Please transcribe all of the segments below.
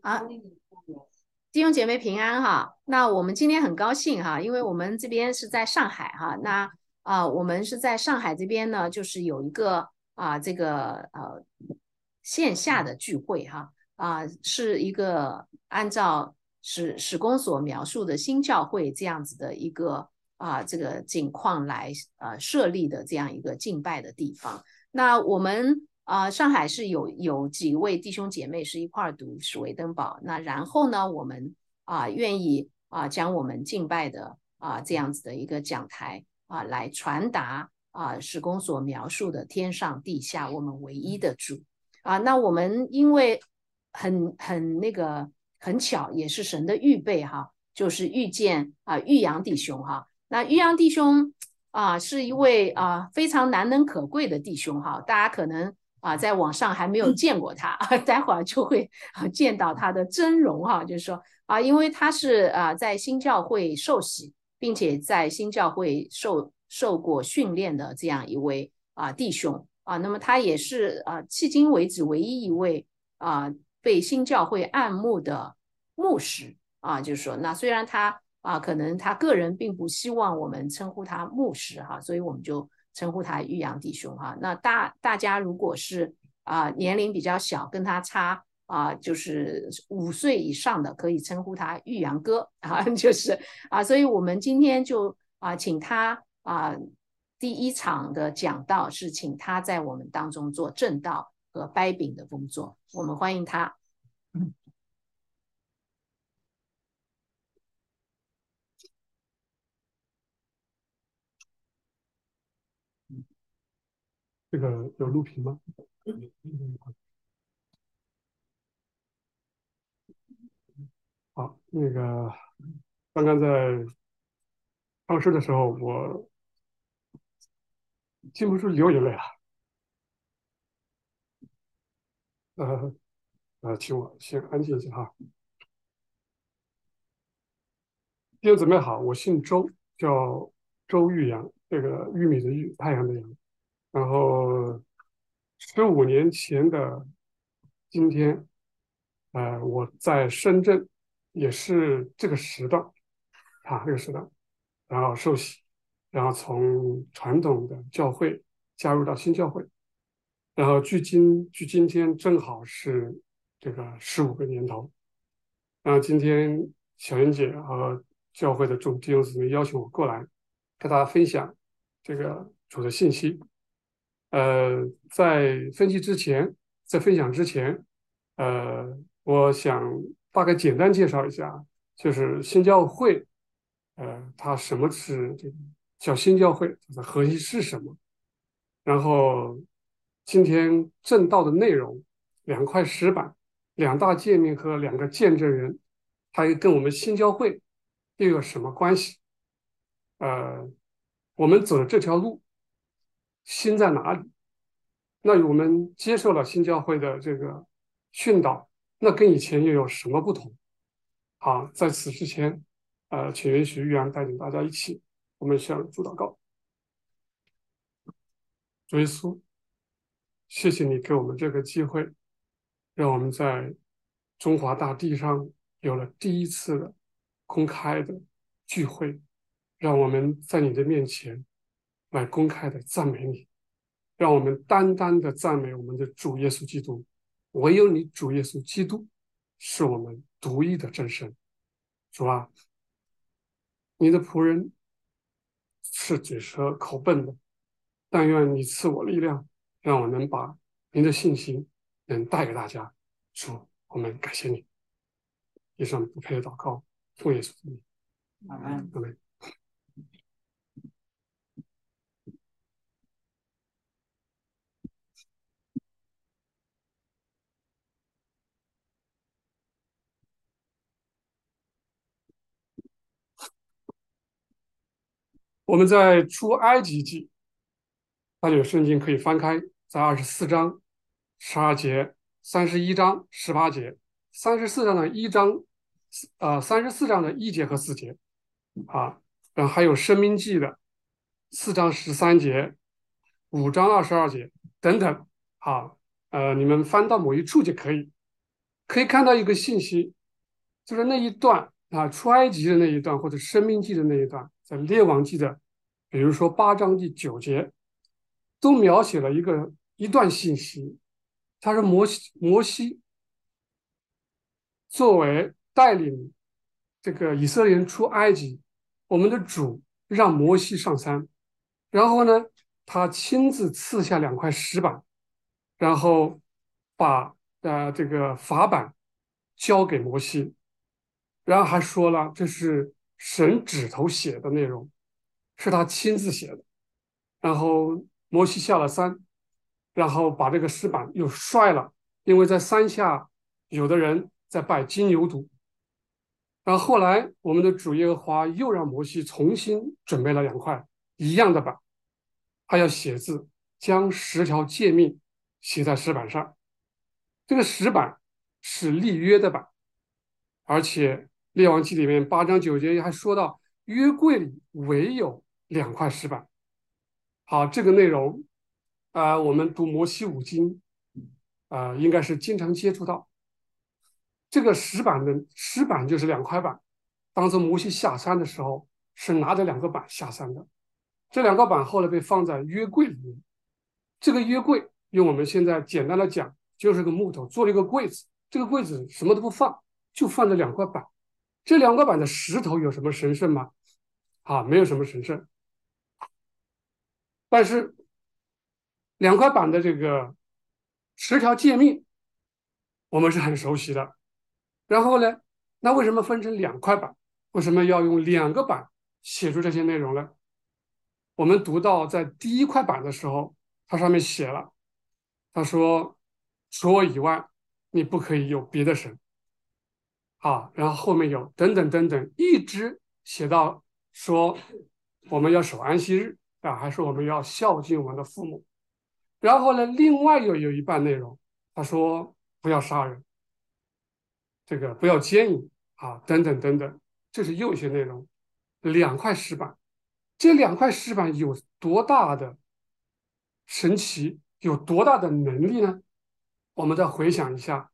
啊，弟兄姐妹平安哈。那我们今天很高兴哈，因为我们这边是在上海哈。那啊，我们是在上海这边呢，就是有一个啊，这个呃线下的聚会哈啊，是一个按照史史公所描述的新教会这样子的一个啊这个景况来呃设立的这样一个敬拜的地方。那我们。啊，上海是有有几位弟兄姐妹是一块儿读史维登堡，那然后呢，我们啊愿意啊将我们敬拜的啊这样子的一个讲台啊来传达啊史公所描述的天上地下我们唯一的主啊，那我们因为很很那个很巧，也是神的预备哈，就是遇见啊玉阳弟兄哈，那玉阳弟兄啊是一位啊非常难能可贵的弟兄哈，大家可能。啊，在网上还没有见过他，待会儿就会见到他的真容哈。就是说啊，因为他是啊在新教会受洗，并且在新教会受受过训练的这样一位啊弟兄啊，那么他也是啊迄今为止唯一一位啊被新教会暗慕的牧师啊。就是说，那虽然他啊可能他个人并不希望我们称呼他牧师哈，所以我们就。称呼他玉阳弟兄哈，那大大家如果是啊年龄比较小，跟他差啊就是五岁以上的，可以称呼他玉阳哥啊，就是啊，所以我们今天就啊请他啊第一场的讲道是请他在我们当中做正道和掰饼的工作，我们欢迎他。这个有录屏吗？好，那个刚刚在考试的时候，我禁不住流眼泪了。呃呃，请我先安静一下哈。弟兄姊妹好，我姓周，叫周玉阳，这个玉米的玉，太阳的阳。然后，十五年前的今天，呃，我在深圳，也是这个时段，啊，这个时段，然后受洗，然后从传统的教会加入到新教会，然后距今距今天正好是这个十五个年头。然后今天小云姐和教会的众弟兄姊妹邀请我过来，跟大家分享这个主的信息。呃，在分析之前，在分享之前，呃，我想大概简单介绍一下，就是新教会，呃，它什么是叫新教会，它的核心是什么？然后今天正道的内容，两块石板，两大界面和两个见证人，它又跟我们新教会又有什么关系？呃，我们走这条路。心在哪里？那我们接受了新教会的这个训导，那跟以前又有什么不同？好，在此之前，呃，请允许玉阳带领大家一起，我们向主祷告。主耶稣，谢谢你给我们这个机会，让我们在中华大地上有了第一次的公开的聚会，让我们在你的面前。来公开的赞美你，让我们单单的赞美我们的主耶稣基督。唯有你主耶稣基督是我们独一的真神。主啊，你的仆人是嘴舌口笨的，但愿你赐我力量，让我能把您的信心能带给大家。主，我们感谢你。以上不配的祷告，奉耶稣的名。阿门。阿门。我们在出埃及记，那有圣经可以翻开，在二十四章十二节，三十一章十八节，三十四章的一章，呃，三十四章的一节和四节，啊，然后还有生命记的四章十三节，五章二十二节等等，啊，呃，你们翻到某一处就可以可以看到一个信息，就是那一段啊，出埃及的那一段，或者生命记的那一段，在列王记的，比如说八章第九节，都描写了一个一段信息。他说摩西摩西作为带领这个以色列人出埃及，我们的主让摩西上山，然后呢，他亲自赐下两块石板，然后把呃这个法版交给摩西，然后还说了这是神指头写的内容，是他亲自写的，然后摩西下了山，然后把这个石板又摔了，因为在山下有的人在拜金牛犊。然后后来，我们的主耶和华又让摩西重新准备了两块一样的板，他要写字，将十条诫命写在石板上。这个石板是立约的板，而且列王记里面八章九节还说到，约柜里唯有两块石板。好，这个内容啊，我们读摩西五经啊，应该是经常接触到。这个石板的石板就是两块板，当时摩西下山的时候是拿着两个板下山的，这两个板后来被放在约柜里面。这个约柜用我们现在简单的讲，就是个木头做了一个柜子，这个柜子什么都不放，就放着两块板。这两块板的石头有什么神圣吗？啊，没有什么神圣。但是两块板的这个十条诫命，我们是很熟悉的。然后呢？那为什么分成两块板？为什么要用两个板写出这些内容呢？我们读到在第一块板的时候，它上面写了，他说：“除我以外，你不可以有别的神。”啊，然后后面有等等等等，一直写到说我们要守安息日啊，还是我们要孝敬我们的父母。然后呢，另外又有一半内容，他说不要杀人。这个不要奸淫啊，等等等等，这是又一些内容。两块石板，这两块石板有多大的神奇，有多大的能力呢？我们再回想一下，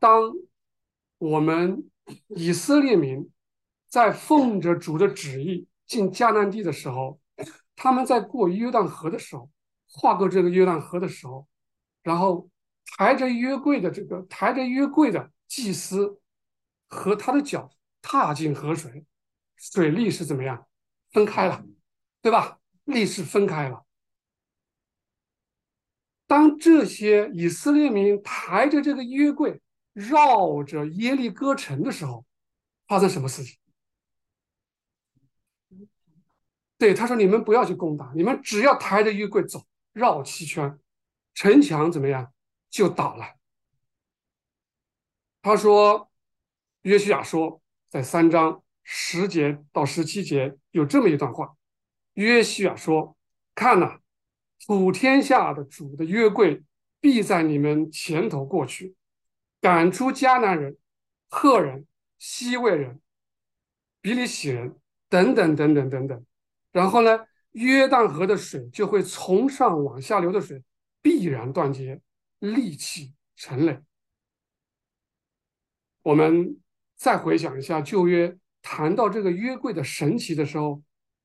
当我们以色列民在奉着主的旨意进迦南地的时候，他们在过约旦河的时候，跨过这个约旦河的时候，然后。抬着约柜的这个抬着约柜的祭司和他的脚踏进河水，水力是怎么样？分开了，对吧？力是分开了。当这些以色列民抬着这个约柜绕着耶利哥城的时候，发生什么事情？对，他说：“你们不要去攻打，你们只要抬着约柜走，绕七圈，城墙怎么样？”就倒了。他说：“约西亚说，在三章十节到十七节有这么一段话。约西亚说：‘看呐，普天下的主的约柜必在你们前头过去，赶出迦南人、赫人、西魏人、比利洗人等等等等等等。然后呢，约旦河的水就会从上往下流的水必然断绝。’”戾气成累。我们再回想一下旧约，谈到这个约柜的神奇的时候，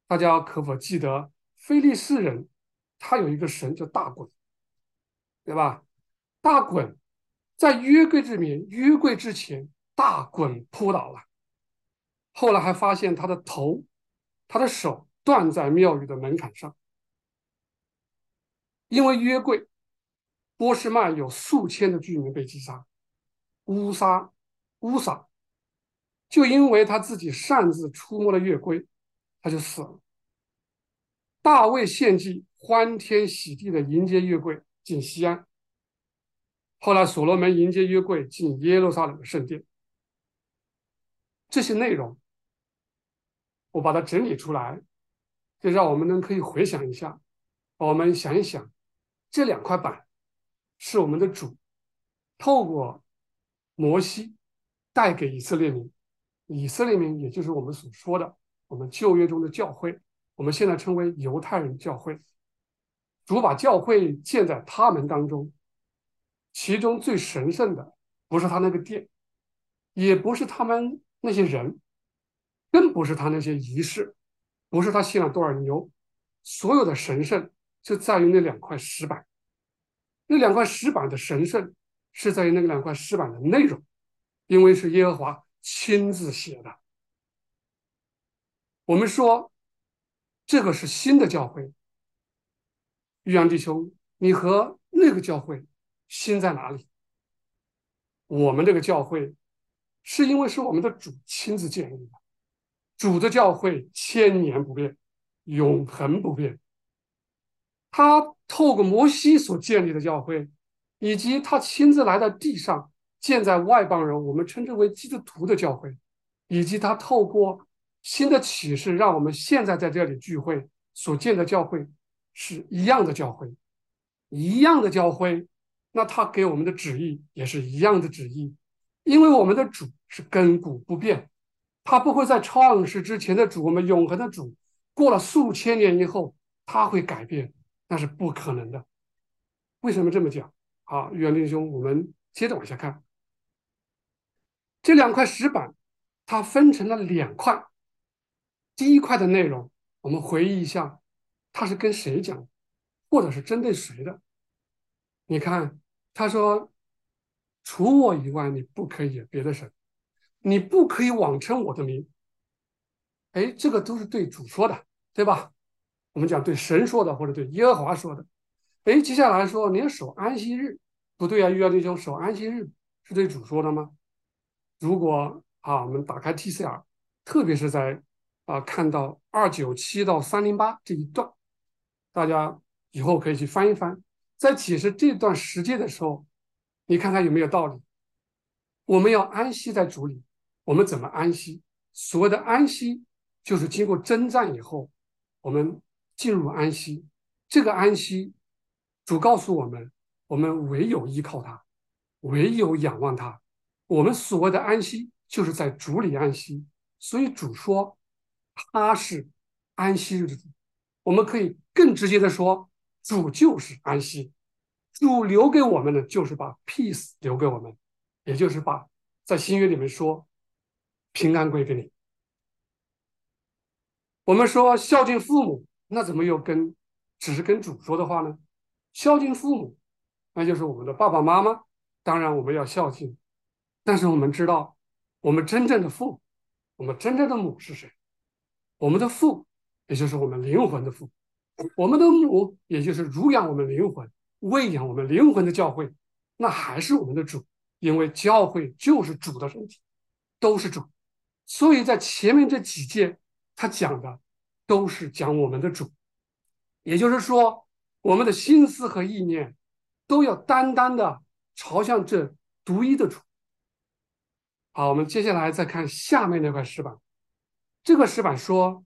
大家可否记得菲利士人他有一个神叫大滚，对吧？大滚在约柜之名，约柜之前，大滚扑倒了。后来还发现他的头、他的手断在庙宇的门槛上，因为约柜。波士曼有数千的居民被击杀，乌杀乌撒，就因为他自己擅自触摸了月桂，他就死了。大卫献祭，欢天喜地的迎接月桂进西安。后来所罗门迎接约柜进耶路撒冷的圣殿。这些内容，我把它整理出来，就让我们能可以回想一下，我们想一想这两块板。是我们的主透过摩西带给以色列民，以色列民也就是我们所说的我们旧约中的教会，我们现在称为犹太人教会。主把教会建在他们当中，其中最神圣的不是他那个殿，也不是他们那些人，更不是他那些仪式，不是他信了多少牛，所有的神圣就在于那两块石板。那两块石板的神圣是在于那两块石板的内容，因为是耶和华亲自写的。我们说这个是新的教会，玉阳弟兄，你和那个教会新在哪里？我们这个教会是因为是我们的主亲自建立的，主的教会千年不变，永恒不变。他透过摩西所建立的教会，以及他亲自来到地上建在外邦人，我们称之为基督徒的教会，以及他透过新的启示，让我们现在在这里聚会所建的教会是一样的教会，一样的教会。那他给我们的旨意也是一样的旨意，因为我们的主是亘古不变，他不会在创世之前的主，我们永恒的主，过了数千年以后他会改变。那是不可能的。为什么这么讲？好，元弟兄，我们接着往下看。这两块石板，它分成了两块。第一块的内容，我们回忆一下，它是跟谁讲，或者是针对谁的？你看，他说：“除我以外，你不可以别的神，你不可以妄称我的名。”哎，这个都是对主说的，对吧？我们讲对神说的，或者对耶和华说的。哎，接下来说你要守安息日，不对啊！约弟兄守安息日是对主说的吗？如果啊，我们打开 TCR，特别是在啊看到二九七到三零八这一段，大家以后可以去翻一翻，在解释这段时间的时候，你看看有没有道理？我们要安息在主里，我们怎么安息？所谓的安息，就是经过征战以后，我们。进入安息，这个安息，主告诉我们，我们唯有依靠他，唯有仰望他。我们所谓的安息，就是在主里安息。所以主说，他是安息日的主。我们可以更直接的说，主就是安息。主留给我们的，就是把 peace 留给我们，也就是把在新约里面说，平安归给你。我们说孝敬父母。那怎么又跟只是跟主说的话呢？孝敬父母，那就是我们的爸爸妈妈。当然我们要孝敬，但是我们知道，我们真正的父，我们真正的母是谁？我们的父，也就是我们灵魂的父；我们的母，也就是乳养我们灵魂、喂养我们灵魂的教会。那还是我们的主，因为教会就是主的身体，都是主。所以在前面这几届，他讲的。都是讲我们的主，也就是说，我们的心思和意念都要单单的朝向这独一的主。好，我们接下来再看下面那块石板。这个石板说：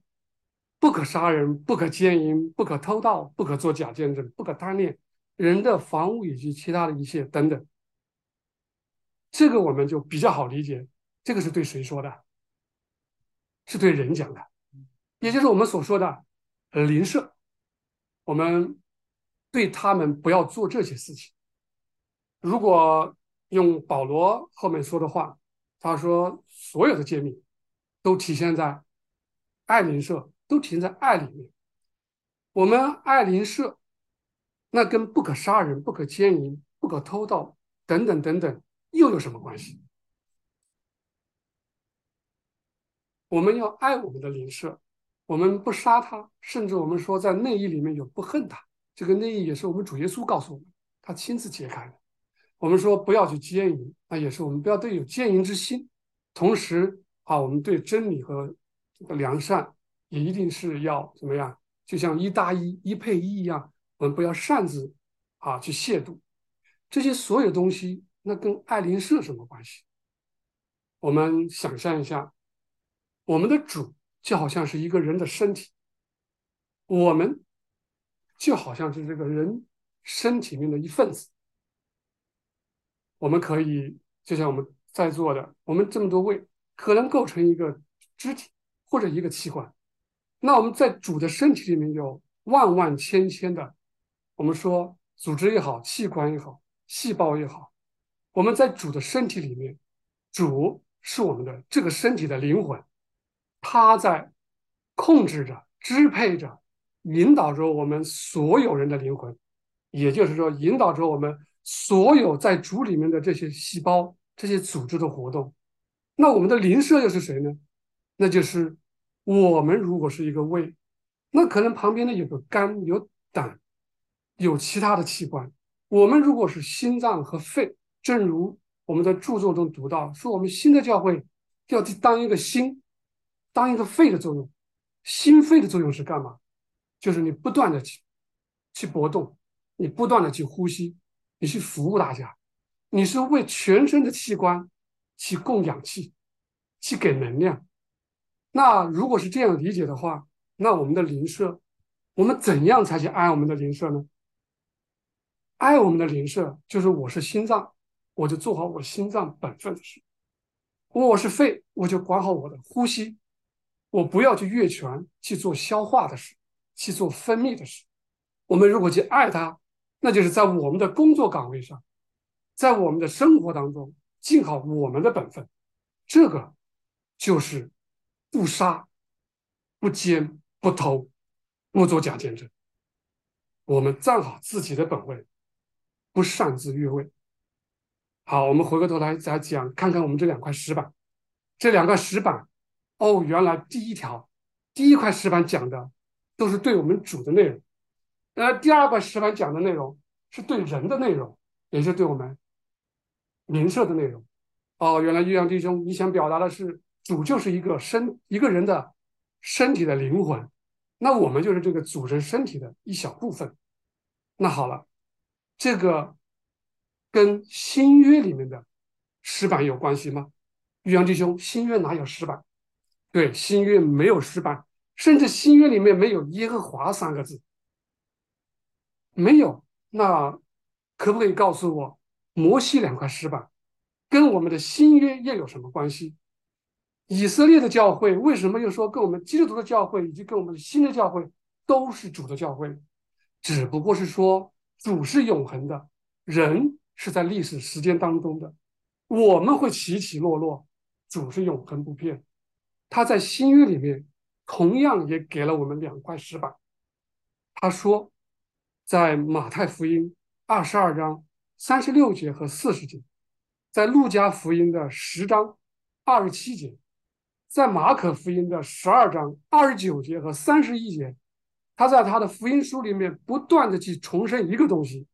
不可杀人，不可奸淫，不可偷盗，不可作假见证，不可贪恋人的房屋以及其他的一切等等。这个我们就比较好理解，这个是对谁说的？是对人讲的。也就是我们所说的，呃，邻舍，我们对他们不要做这些事情。如果用保罗后面说的话，他说所有的诫命都体现在爱邻舍，都体现在爱里面。我们爱邻舍，那跟不可杀人、不可奸淫、不可偷盗等等等等又有什么关系？我们要爱我们的邻舍。我们不杀他，甚至我们说在内衣里面有不恨他。这个内衣也是我们主耶稣告诉我们，他亲自揭开的。我们说不要去奸淫，那也是我们不要对有奸淫之心。同时啊，我们对真理和这个良善也一定是要怎么样？就像一搭一、一配一一样，我们不要擅自啊去亵渎这些所有东西。那跟爱邻舍什么关系？我们想象一下，我们的主。就好像是一个人的身体，我们就好像是这个人身体里面的一份子。我们可以就像我们在座的，我们这么多位，可能构成一个肢体或者一个器官。那我们在主的身体里面有万万千千的，我们说组织也好，器官也好，细胞也好，我们在主的身体里面，主是我们的这个身体的灵魂，他在控制着、支配着、引导着我们所有人的灵魂，也就是说，引导着我们所有在主里面的这些细胞、这些组织的活动。那我们的灵舍又是谁呢？那就是我们如果是一个胃，那可能旁边呢有个肝、有胆、有其他的器官。我们如果是心脏和肺，正如我们在著作中读到，说我们新的教会要去当一个心，当一个肺的作用。心肺的作用是干嘛？就是你不断的去去搏动，你不断的去呼吸，你去服务大家，你是为全身的器官去供氧气，去给能量。那如果是这样理解的话，那我们的灵舍，我们怎样才去爱我们的灵舍呢？爱我们的灵舍，就是我是心脏，我就做好我心脏本分的事；我是肺，我就管好我的呼吸，我不要去越权去做消化的事，去做分泌的事。我们如果去爱它，那就是在我们的工作岗位上，在我们的生活当中尽好我们的本分。这个就是不杀、不奸、不偷、不做假见证。我们站好自己的本位。不擅自越位。好，我们回过头来再讲，看看我们这两块石板。这两块石板，哦，原来第一条，第一块石板讲的都是对我们主的内容，呃，第二块石板讲的内容是对人的内容，也是对我们名社的内容。哦，原来玉阳弟兄，你想表达的是主就是一个身一个人的身体的灵魂，那我们就是这个组成身体的一小部分。那好了。这个跟新约里面的石板有关系吗？玉阳弟兄，新约哪有石板？对，新约没有石板，甚至新约里面没有耶和华三个字，没有。那可不可以告诉我，摩西两块石板跟我们的新约又有什么关系？以色列的教会为什么又说跟我们基督徒的教会以及跟我们的新的教会都是主的教会？只不过是说。主是永恒的，人是在历史时间当中的，我们会起起落落，主是永恒不变。他在新约里面同样也给了我们两块石板。他说，在马太福音二十二章三十六节和四十节，在路加福音的十章二十七节，在马可福音的十二章二十九节和三十一节。他在他的福音书里面不断的去重申一个东西，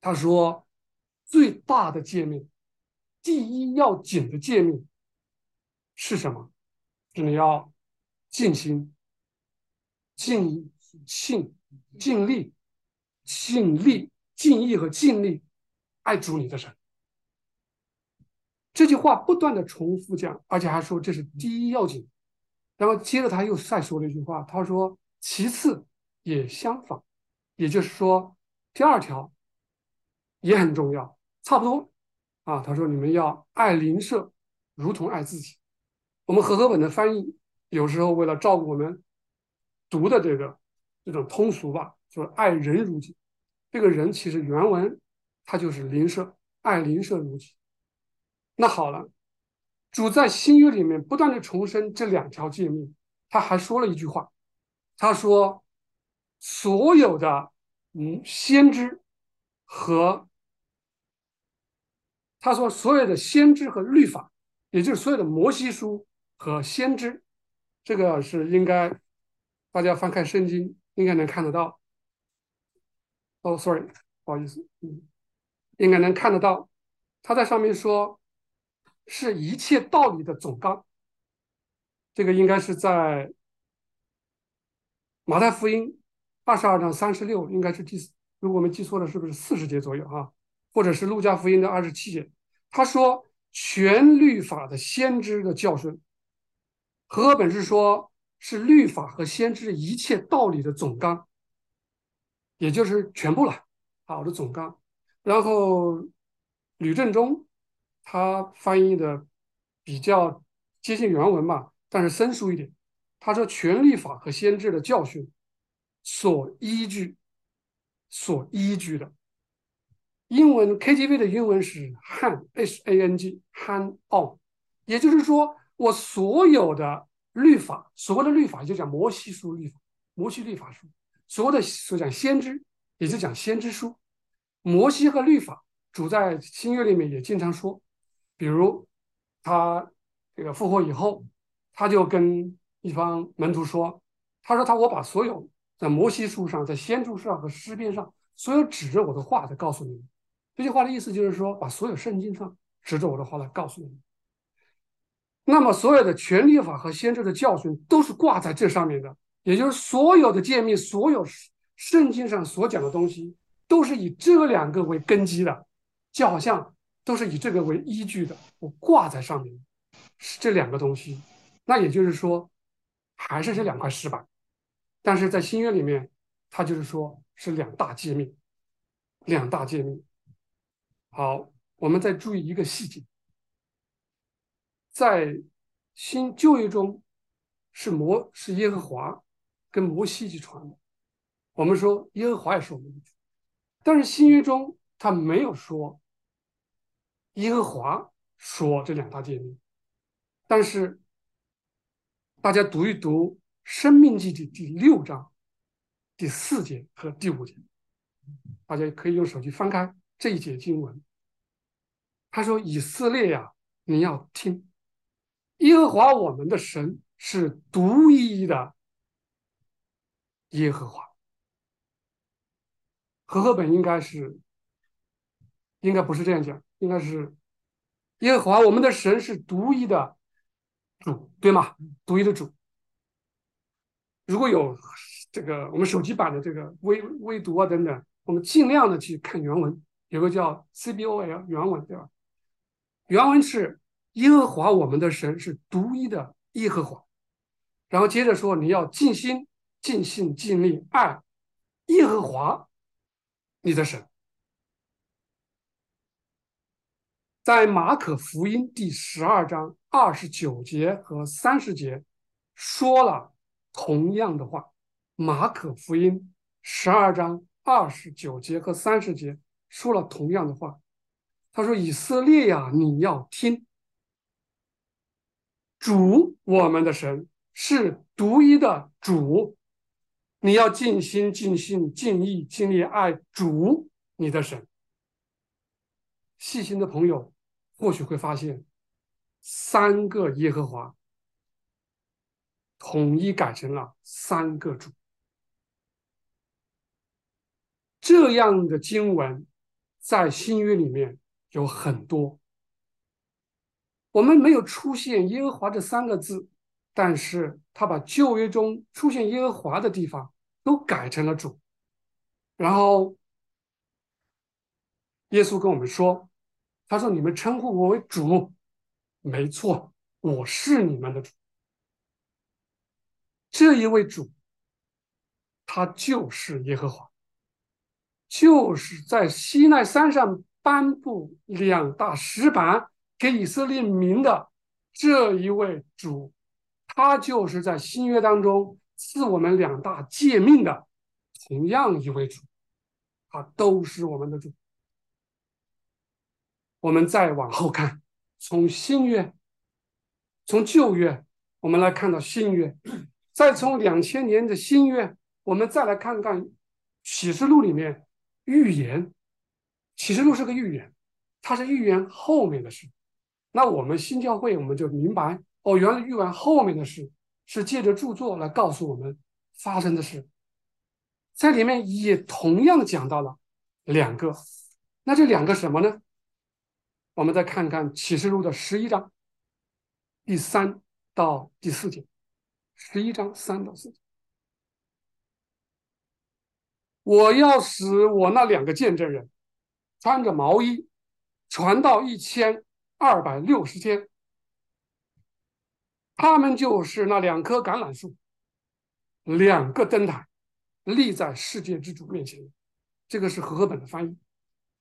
他说最大的诫命，第一要紧的诫命是什么？是你要尽心、尽性、尽力、尽力、尽意和尽力爱主你的神。这句话不断的重复讲，而且还说这是第一要紧。然后接着他又再说了一句话，他说其次。也相仿，也就是说，第二条也很重要，差不多啊。他说：“你们要爱邻舍，如同爱自己。”我们和合本的翻译有时候为了照顾我们读的这个这种通俗吧，就是“爱人如己”。这个人其实原文他就是邻舍，爱邻舍如己。那好了，主在新约里面不断的重申这两条诫命，他还说了一句话，他说。所有的嗯先知和他说所有的先知和律法，也就是所有的摩西书和先知，这个是应该大家翻开圣经应该能看得到。哦，sorry，不好意思，嗯，应该能看得到，他在上面说是一切道理的总纲，这个应该是在马太福音。二十二章三十六应该是第，如果我没记错了，是不是四十节左右哈？或者是路加福音的二十七节？他说全律法的先知的教训，和合本是说是律法和先知一切道理的总纲，也就是全部了，好的总纲。然后吕正中他翻译的比较接近原文嘛，但是生疏一点。他说全律法和先知的教训。所依据、所依据的，英文 KTV 的英文是 hang，H-A-N-G，hang on，也就是说，我所有的律法，所谓的律法就讲摩西书律法，摩西律法书，所谓的所讲先知，也就讲先知书。摩西和律法，主在新约里面也经常说，比如他这个复活以后，他就跟一方门徒说，他说他我把所有在摩西书上、在先知书上和诗篇上所有指着我的话都告诉你们。这句话的意思就是说，把所有圣经上指着我的话来告诉你们。那么所有的权利法和先知的教训都是挂在这上面的，也就是所有的诫命，所有圣经上所讲的东西。都是以这两个为根基的，就好像都是以这个为依据的，我挂在上面是这两个东西。那也就是说，还是这两块石板，但是在新约里面，它就是说是两大诫命，两大诫命。好，我们再注意一个细节，在新旧约中是摩是耶和华跟摩西去传的，我们说耶和华也是我们的主。但是新约中他没有说耶和华说这两大诫命，但是大家读一读《生命记》的第六章第四节和第五节，大家可以用手机翻开这一节经文。他说：“以色列呀，你要听，耶和华我们的神是独一的耶和华。”和合本应该是，应该不是这样讲，应该是耶和华我们的神是独一的主，对吗？独一的主。如果有这个我们手机版的这个微微读啊等等，我们尽量的去看原文，有个叫 CBOL 原文，对吧？原文是耶和华我们的神是独一的耶和华，然后接着说你要尽心、尽性、尽力爱耶和华。你的神，在马可福音第十二章二十九节和三十节说了同样的话。马可福音十二章二十九节和三十节说了同样的话。他说：“以色列呀，你要听，主我们的神是独一的主。”你要尽心、尽心、尽意、尽力爱主你的神。细心的朋友或许会发现，三个耶和华统一改成了三个主。这样的经文在新约里面有很多。我们没有出现耶和华这三个字。但是他把旧约中出现耶和华的地方都改成了主，然后耶稣跟我们说：“他说你们称呼我为主，没错，我是你们的主。这一位主，他就是耶和华，就是在西奈山上颁布两大石板给以色列民的这一位主。”他就是在新约当中赐我们两大诫命的同样一位主，他都是我们的主。我们再往后看，从新约，从旧约，我们来看到新约，再从两千年的新约，我们再来看看启示录里面预言。启示录是个预言，它是预言后面的事。那我们新教会我们就明白。哦，原来预言后面的事是借着著作来告诉我们发生的事，在里面也同样讲到了两个，那这两个什么呢？我们再看看启示录的十一章第三到第四节，十一章三到四节，我要使我那两个见证人穿着毛衣传到一千二百六十天。他们就是那两棵橄榄树，两个灯塔，立在世界之主面前。这个是和合本的翻译。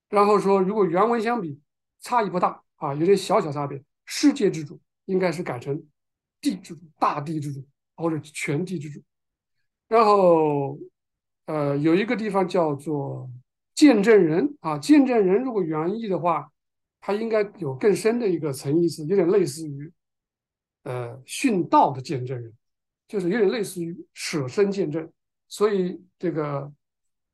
然后说，如果原文相比，差异不大啊，有点小小差别。世界之主应该是改成地之主、大地之主或者全地之主。然后，呃，有一个地方叫做见证人啊，见证人如果原意的话，它应该有更深的一个层意思，有点类似于呃殉道的见证人，就是有点类似于舍身见证。所以这个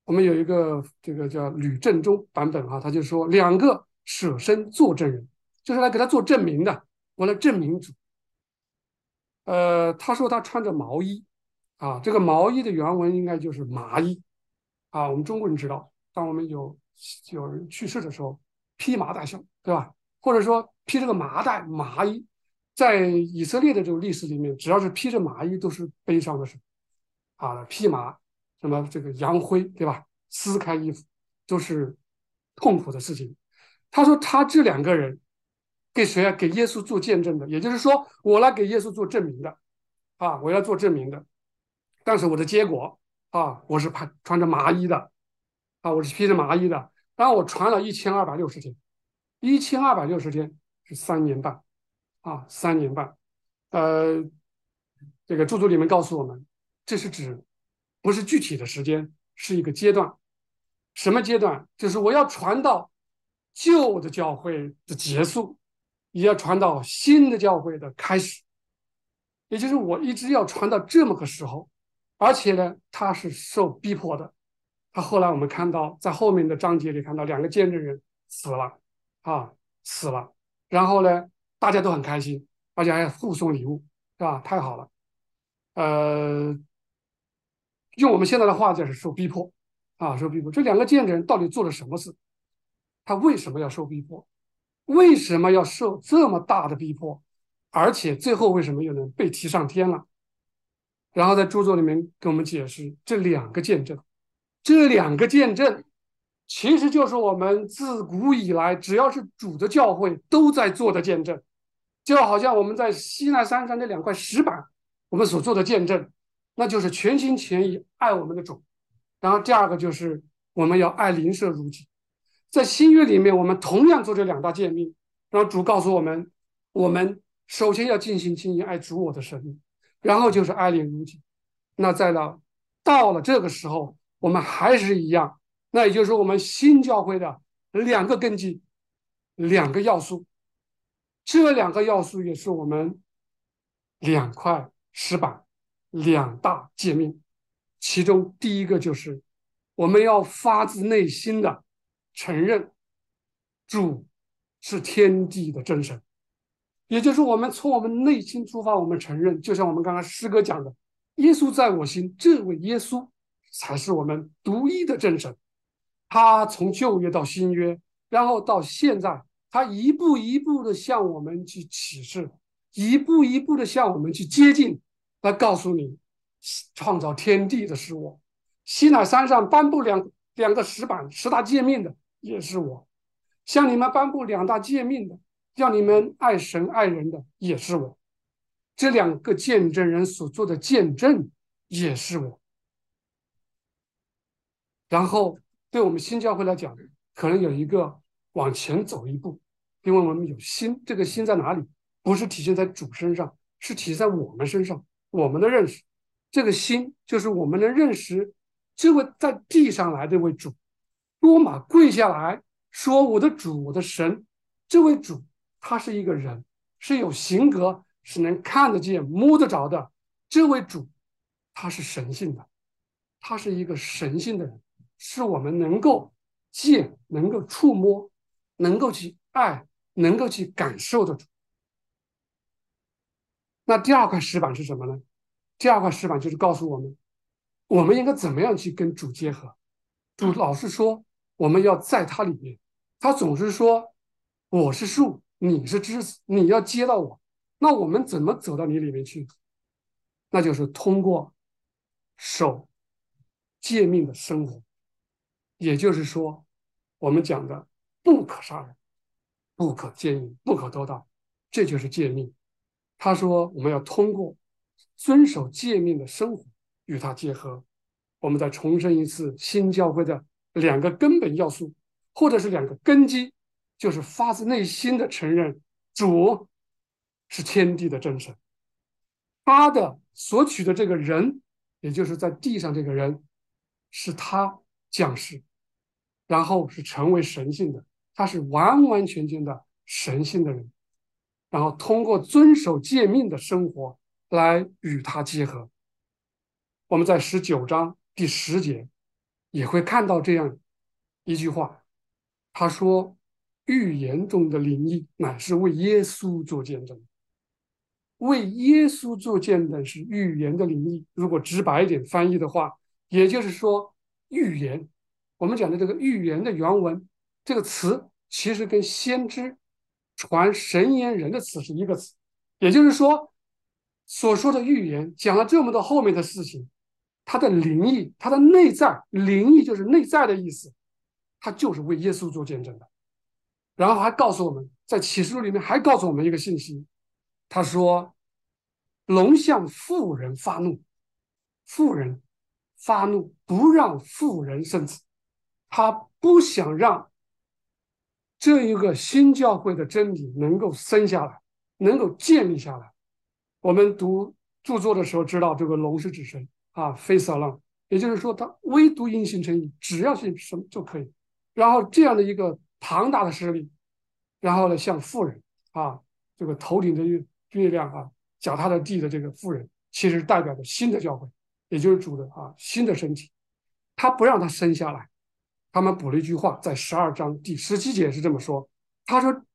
我们有一个这个叫吕正中版本啊，他就说两个舍身作证人，就是来给他做证明的，我来证明主。呃，他说他穿着毛衣啊，这个毛衣的原文应该就是麻衣啊。我们中国人知道，当我们有有人去世的时候，披麻戴孝，对吧？或者说披这个麻袋麻衣，在以色列的这个历史里面，只要是披着麻衣，都是悲伤的事啊。披麻，什么这个扬灰，对吧？撕开衣服，都是痛苦的事情。他说他这两个人。给谁啊？给耶稣做见证的，也就是说，我来给耶稣做证明的，啊，我要做证明的。但是我的结果啊，我是穿穿着麻衣的，啊，我是披着麻衣的。然后我传了一千二百六十天，一千二百六十天是三年半，啊，三年半。呃，这个著作里面告诉我们，这是指不是具体的时间，是一个阶段。什么阶段？就是我要传到旧的教会的结束。也要传到新的教会的开始，也就是我一直要传到这么个时候，而且呢，他是受逼迫的。他后来我们看到，在后面的章节里看到两个见证人死了，啊，死了。然后呢，大家都很开心，而且还互送礼物，是吧？太好了。呃，用我们现在的话就是受逼迫，啊，受逼迫。这两个见证人到底做了什么事？他为什么要受逼迫？为什么要受这么大的逼迫，而且最后为什么又能被提上天了？然后在著作里面给我们解释这两个见证，这两个见证其实就是我们自古以来只要是主的教会都在做的见证，就好像我们在西奈山上那两块石板，我们所做的见证，那就是全心全意爱我们的主。然后第二个就是我们要爱邻舍如己。在新约里面，我们同样做这两大诫命。然后主告诉我们，我们首先要尽心尽意爱主我的神，然后就是爱邻如己。那在了到了这个时候，我们还是一样。那也就是我们新教会的两个根基，两个要素。这两个要素也是我们两块石板，两大诫命。其中第一个就是我们要发自内心的。承认主是天地的真神，也就是我们从我们内心出发，我们承认，就像我们刚刚诗歌讲的，耶稣在我心，这位耶稣才是我们独一的真神。他从旧约到新约，然后到现在，他一步一步的向我们去启示，一步一步的向我们去接近，来告诉你，创造天地的是我。西乃山上颁布两两个石板，十大诫命的。也是我向你们颁布两大诫命的，要你们爱神爱人的也是我。这两个见证人所做的见证也是我。然后对我们新教会来讲，可能有一个往前走一步，因为我们有心。这个心在哪里？不是体现在主身上，是体现在我们身上。我们的认识，这个心就是我们能认识这位在地上来的为主。多马跪下来说：“我的主，我的神，这位主，他是一个人，是有性格，是能看得见、摸得着的。这位主，他是神性的，他是一个神性的人，是我们能够见、能够触摸、能够去爱、能够去感受的主。那第二块石板是什么呢？第二块石板就是告诉我们，我们应该怎么样去跟主结合。主老是说。”我们要在它里面，他总是说我是树，你是枝子，你要接到我，那我们怎么走到你里面去？那就是通过守诫命的生活，也就是说，我们讲的不可杀人，不可奸淫，不可偷盗，这就是诫命。他说我们要通过遵守诫命的生活与他结合。我们再重申一次新教会的。两个根本要素，或者是两个根基，就是发自内心的承认主是天地的真神，他的所取的这个人，也就是在地上这个人，是他降世，然后是成为神性的，他是完完全全的神性的人，然后通过遵守诫命的生活来与他结合。我们在十九章第十节也会看到这样一句话，他说：“预言中的灵异乃是为耶稣做见证，为耶稣做见证是预言的灵异。如果直白一点翻译的话，也就是说，预言。”我们讲的这个预言的原文，这个词其实跟先知、传神言人的词是一个词，也就是说，所说的预言讲了这么多后面的事情，它的灵异，它的内在灵异就是内在的意思，它就是为耶稣做见证的。然后还告诉我们在启示录里面还告诉我们一个信息，他说：“龙向妇人发怒，妇人发怒，不让妇人生子。”他不想让这一个新教会的真理能够生下来，能够建立下来。我们读著作的时候知道，这个龙是指神啊？非色浪，也就是说，他唯独因信称义，只要信什么就可以。然后这样的一个庞大的势力，然后呢，像富人啊，这个头顶着月月亮啊，脚踏着地的这个富人，其实代表着新的教会，也就是主的啊新的身体。他不让他生下来。他们补了一句话，在十二章第十七节是这么说：“他说，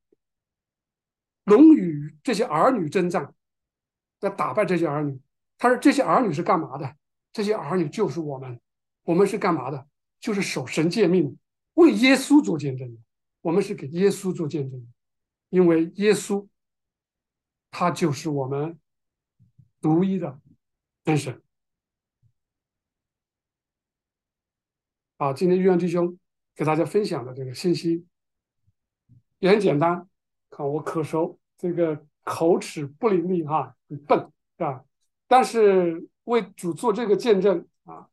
龙与这些儿女征战，在打败这些儿女。他说，这些儿女是干嘛的？这些儿女就是我们，我们是干嘛的？就是守神诫命，为耶稣做见证的。我们是给耶稣做见证的，因为耶稣，他就是我们独一的真神。”啊，今天玉阳弟兄给大家分享的这个信息也很简单。看我口熟，这个口齿不伶俐哈，很笨啊。但是为主做这个见证啊，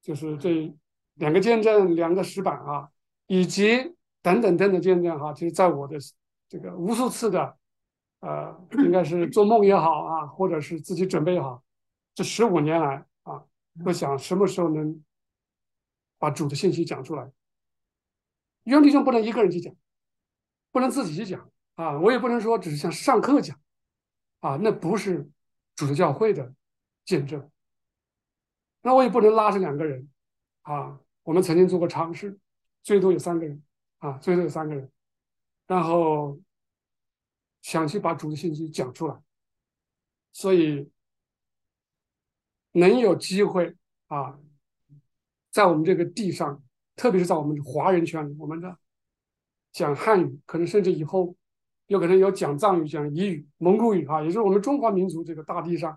就是这两个见证，两个石板啊，以及等等等等见证哈，其实在我的这个无数次的呃，应该是做梦也好啊，或者是自己准备好，这十五年来啊，我想什么时候能。把主的信息讲出来，原弟兄不能一个人去讲，不能自己去讲啊！我也不能说只是像上课讲啊，那不是主的教会的见证。那我也不能拉着两个人啊。我们曾经做过尝试，最多有三个人啊，最多有三个人，然后想去把主的信息讲出来，所以能有机会啊。在我们这个地上，特别是在我们华人圈里，我们的讲汉语，可能甚至以后有可能有讲藏语、讲彝语、蒙古语啊，也就是我们中华民族这个大地上，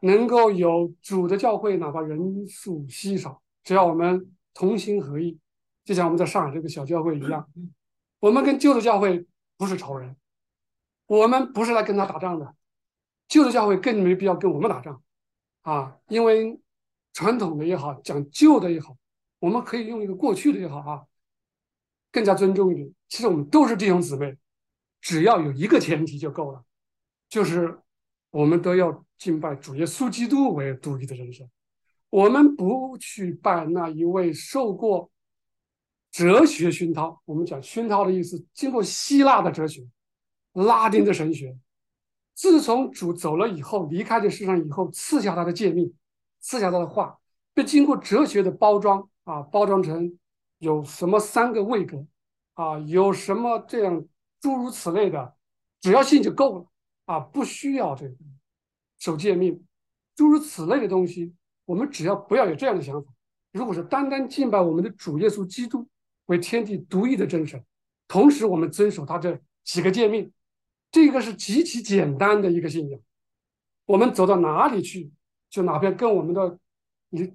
能够有主的教会，哪怕人数稀少，只要我们同心合意，就像我们在上海这个小教会一样，我们跟旧的教会不是仇人，我们不是来跟他打仗的，旧的教会更没必要跟我们打仗啊，因为。传统的也好，讲旧的也好，我们可以用一个过去的也好啊，更加尊重一点。其实我们都是弟兄姊妹，只要有一个前提就够了，就是我们都要敬拜主耶稣基督为独一的人生。我们不去拜那一位受过哲学熏陶，我们讲熏陶的意思，经过希腊的哲学、拉丁的神学，自从主走了以后，离开这世上以后，赐下他的诫命。赐下他的话，被经过哲学的包装啊，包装成有什么三个位格啊，有什么这样诸如此类的，只要信就够了啊，不需要这个守诫命，诸如此类的东西，我们只要不要有这样的想法。如果是单单敬拜我们的主耶稣基督为天地独一的真神，同时我们遵守他这几个诫命，这个是极其简单的一个信仰。我们走到哪里去？就哪怕跟我们的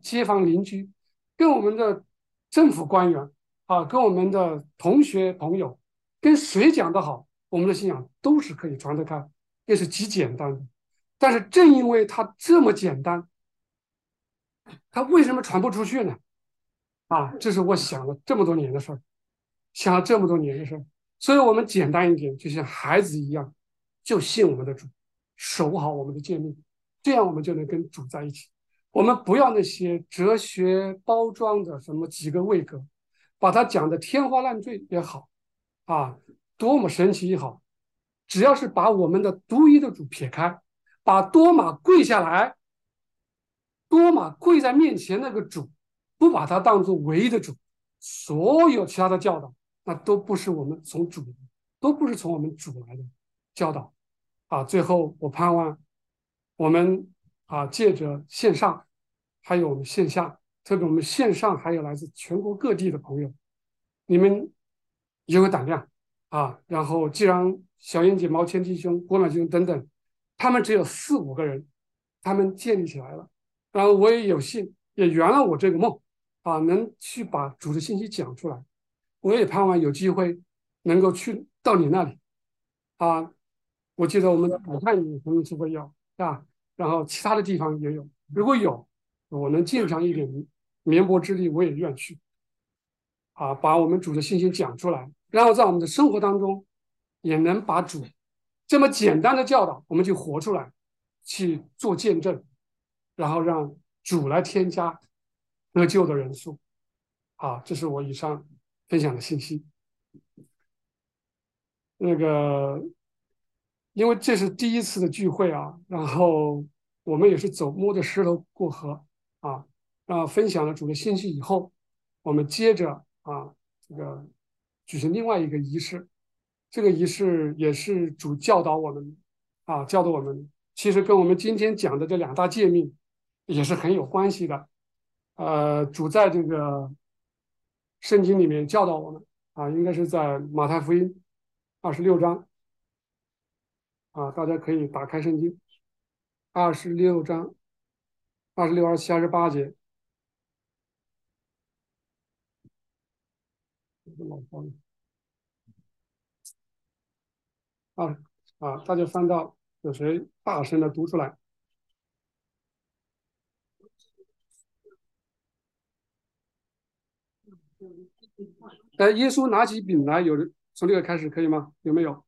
街坊邻居，跟我们的政府官员啊，跟我们的同学朋友，跟谁讲的好，我们的信仰都是可以传得开，也是极简单的。但是正因为它这么简单，它为什么传不出去呢？啊，这是我想了这么多年的事儿，想了这么多年的事儿。所以我们简单一点，就像孩子一样，就信我们的主，守好我们的诫命。这样我们就能跟主在一起。我们不要那些哲学包装的什么几个位格，把它讲的天花乱坠也好，啊，多么神奇也好，只要是把我们的独一的主撇开，把多马跪下来，多马跪在面前那个主，不把他当做唯一的主，所有其他的教导，那都不是我们从主，都不是从我们主来的教导，啊，最后我盼望我们啊，借着线上，还有我们线下。特别我们线上还有来自全国各地的朋友，你们也有胆量啊！然后既然小燕姐、毛谦弟兄、郭暖弟兄等等，他们只有四五个人，他们建立起来了。然后我也有幸，也圆了我这个梦啊，能去把主的信息讲出来。我也盼望有机会能够去到你那里啊！我记得我们的武汉也曾经说过要啊，然后其他的地方也有，如果有，我能尽上一点。绵薄之力，我也愿去。啊，把我们主的信心讲出来，然后在我们的生活当中，也能把主这么简单的教导，我们就活出来，去做见证，然后让主来添加得救的人数。啊，这是我以上分享的信息。那个，因为这是第一次的聚会啊，然后我们也是走摸着石头过河啊。啊，分享了主的信息以后，我们接着啊，这个举行另外一个仪式。这个仪式也是主教导我们啊，教导我们，其实跟我们今天讲的这两大诫命也是很有关系的。呃，主在这个圣经里面教导我们啊，应该是在马太福音二十六章啊，大家可以打开圣经，二十六章二十六、二十七、二十八节。啊啊！大家翻到有谁大声的读出来？哎，耶稣拿起饼来，有人从这个开始可以吗？有没有？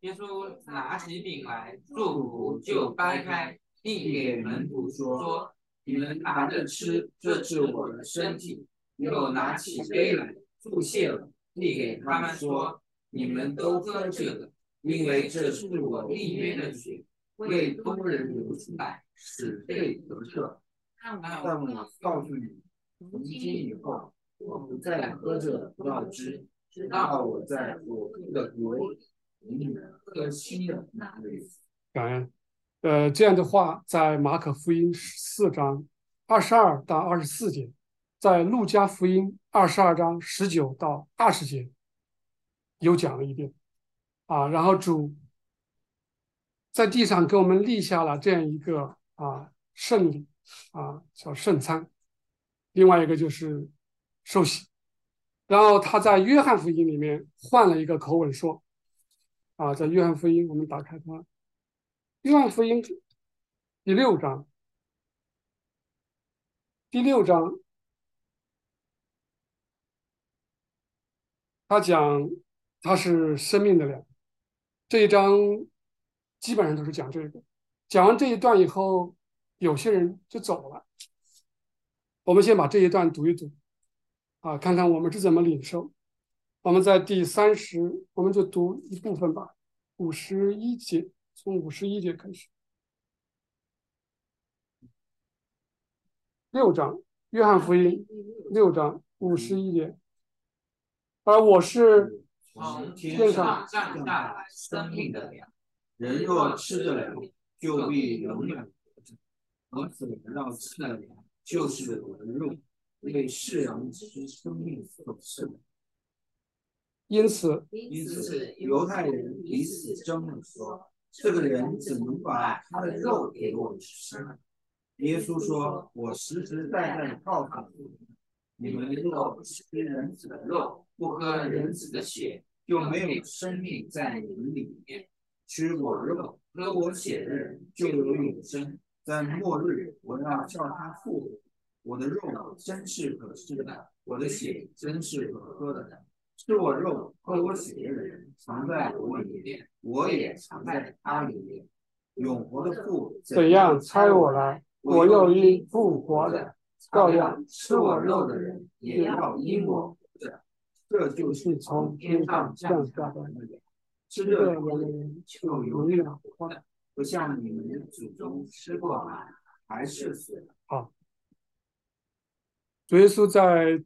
耶稣拿起饼来，祝福就掰开，递给门徒说：“你们拿着吃，这是我的身体。”又拿起杯来，祝谢了，递给他们说：“你们都喝这个，因为这是我立约的血，为多人流出来，使罪得赦。但我告诉你，从今以后，我不再喝这葡萄汁，直到我在我父的国里，你们喝新的那日。”感恩。呃，这样的话，在马可福音十四章二十二到二十四节。在路加福音二十二章十九到二十节，又讲了一遍，啊，然后主在地上给我们立下了这样一个啊圣礼啊叫圣餐，另外一个就是受洗，然后他在约翰福音里面换了一个口吻说，啊，在约翰福音我们打开它，约翰福音第六章，第六章。他讲他是生命的粮，这一章基本上都是讲这个。讲完这一段以后，有些人就走了。我们先把这一段读一读，啊，看看我们是怎么领受。我们在第三十，我们就读一部分吧，五十一节，从五十一节开始，六章，约翰福音六章五十一节。而我是从天上降下来生命的粮，人若吃的粮，就必永远活着；而子要吃的粮，就是我的肉，为世人之生命所赐的。因此，因此，犹太人彼此争论说：“这个人怎能把他的肉给我们吃呢？”耶稣说：“我实实在在告诉你们，你们若不吃人子的肉，不喝人子的血，就没有生命在你们里面。吃我肉、喝我血的人，就有永生。在末日，我要叫他复活。我的肉真是可吃的，我的血真是可喝的。吃我肉、喝我血的人，藏在我里面，我也藏在他里面。永活的父怎样猜我来，我又因复活的。照样吃我肉的人也要因我活着。这就是从天上降下的那个吃这个的人就永远活的，不像你们祖宗吃过饭还是死了。好，主耶稣在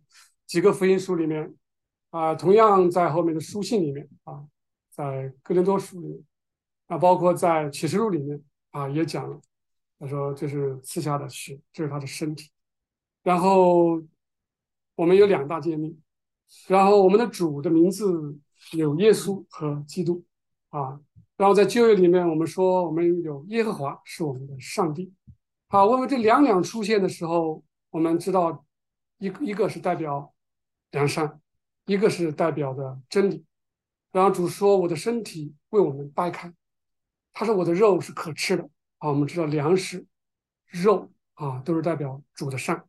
几个福音书里面啊，同样在后面的书信里面啊，在哥林多书里面啊，包括在启示录里面啊，也讲了。他说这是赐下的血，这是他的身体。然后我们有两大诫命。然后我们的主的名字有耶稣和基督啊。然后在旧约里面，我们说我们有耶和华是我们的上帝。好，我们这两两出现的时候，我们知道一一个是代表良善，一个是代表的真理。然后主说我的身体为我们掰开，他说我的肉是可吃的。啊，我们知道粮食、肉啊都是代表主的善。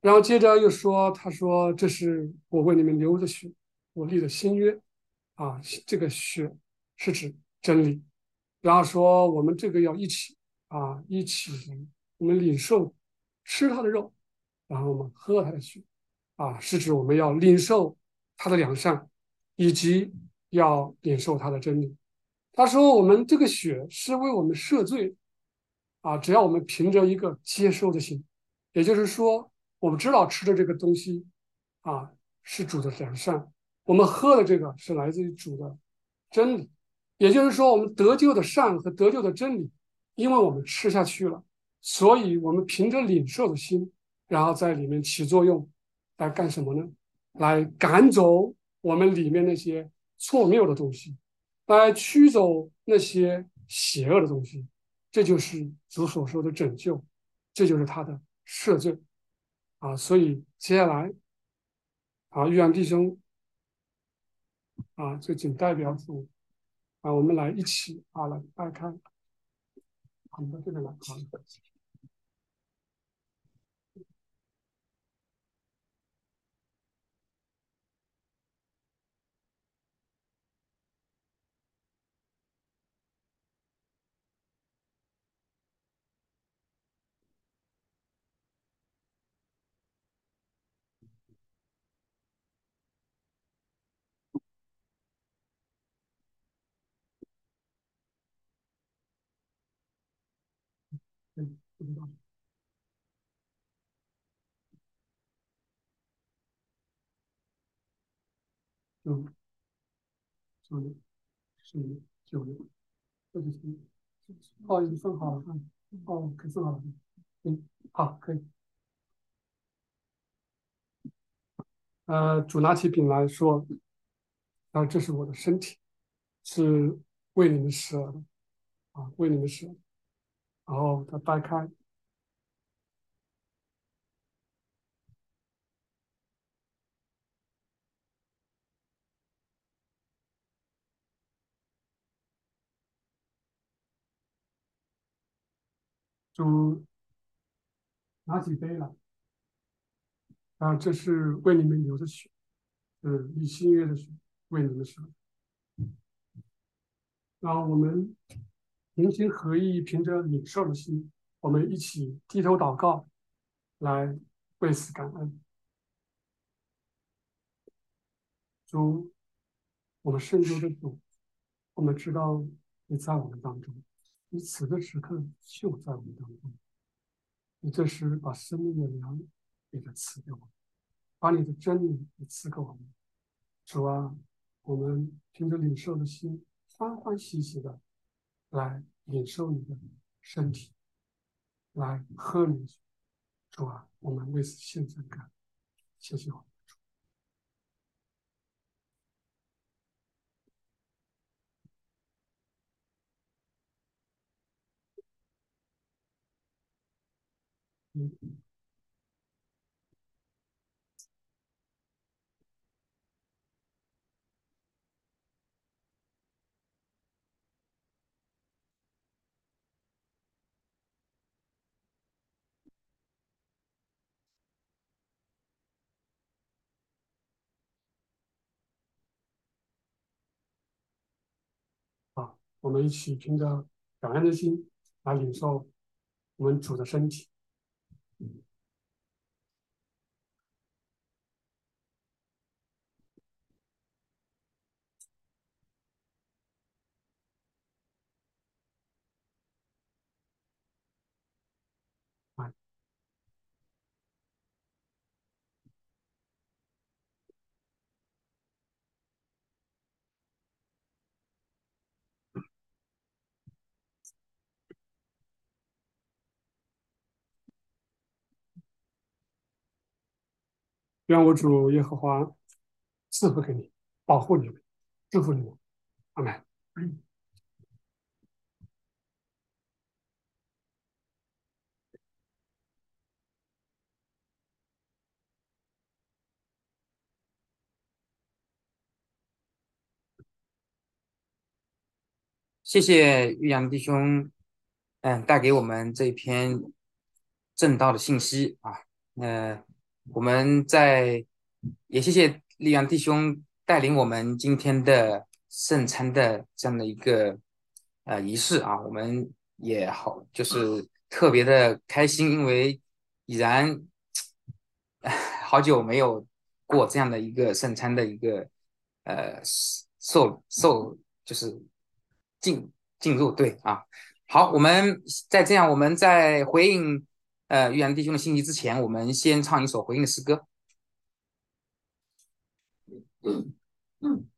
然后接着又说：“他说这是我为你们流的血，我立的新约，啊，这个血是指真理。然后说我们这个要一起啊，一起我们领受吃他的肉，然后我们喝他的血，啊，是指我们要领受他的良善，以及要领受他的真理。他说我们这个血是为我们赦罪，啊，只要我们凭着一个接受的心，也就是说。”我们知道吃的这个东西，啊，是主的良善；我们喝的这个是来自于主的真理。也就是说，我们得救的善和得救的真理，因为我们吃下去了，所以我们凭着领受的心，然后在里面起作用，来干什么呢？来赶走我们里面那些错谬的东西，来驱走那些邪恶的东西。这就是主所说的拯救，这就是他的赦罪。啊，所以接下来，啊，玉阳弟兄，啊，就仅代表主，啊，我们来一起啊，来掰开，我们到这边来，好。嗯，不知道。九，九六，十一，九六，这就是。哦，已经分好了，嗯，哦，可以分好了，嗯，好，可以。呃，主拿起饼来说：“啊，这是我的身体，是为你们舍的，啊，为你们舍。”然后他掰开，就拿起杯来。啊，这是为你们流的血，嗯，以新约的血为你们舍。然后我们。平心合一，凭着领受的心，我们一起低头祷告，来为此感恩。主，我们圣主的主，我们知道你在我们当中，你此刻时刻就在我们当中。你这时把生命的粮给他赐给我们，把你的真理也赐给我们。主啊，我们凭着领受的心，欢欢喜喜的。来领受你的身体，来喝你的血，主啊，我们为此献上感，谢谢我。嗯。我们一起凭着感恩的心来领受我们主的身体。愿我主耶和华赐福给你，保护你们，祝福你们。阿门。谢谢玉阳弟兄，嗯，带给我们这一篇正道的信息啊。呃，我们在也谢谢玉阳弟兄带领我们今天的圣餐的这样的一个呃仪式啊。我们也好，就是特别的开心，因为已然 好久没有过这样的一个圣餐的一个呃受受就是。进进入对啊，好，我们在这样，我们在回应呃玉阳弟兄的信息之前，我们先唱一首回应的诗歌。神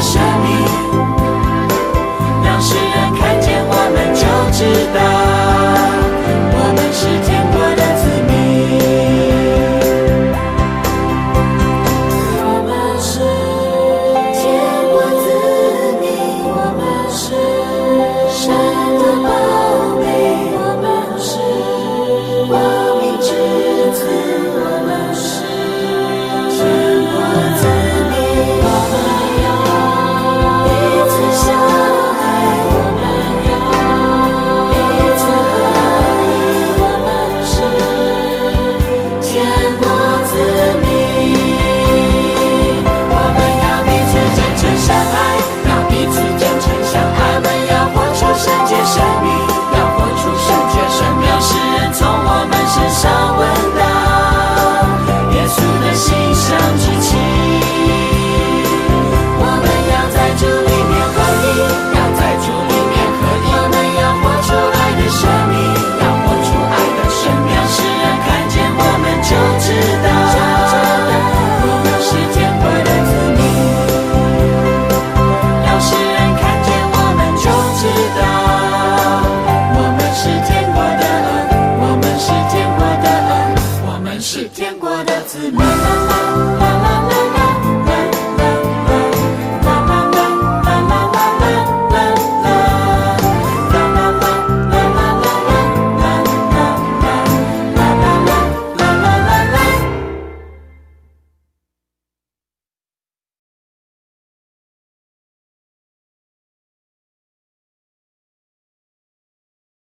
生命，让世人看见我们，就知道。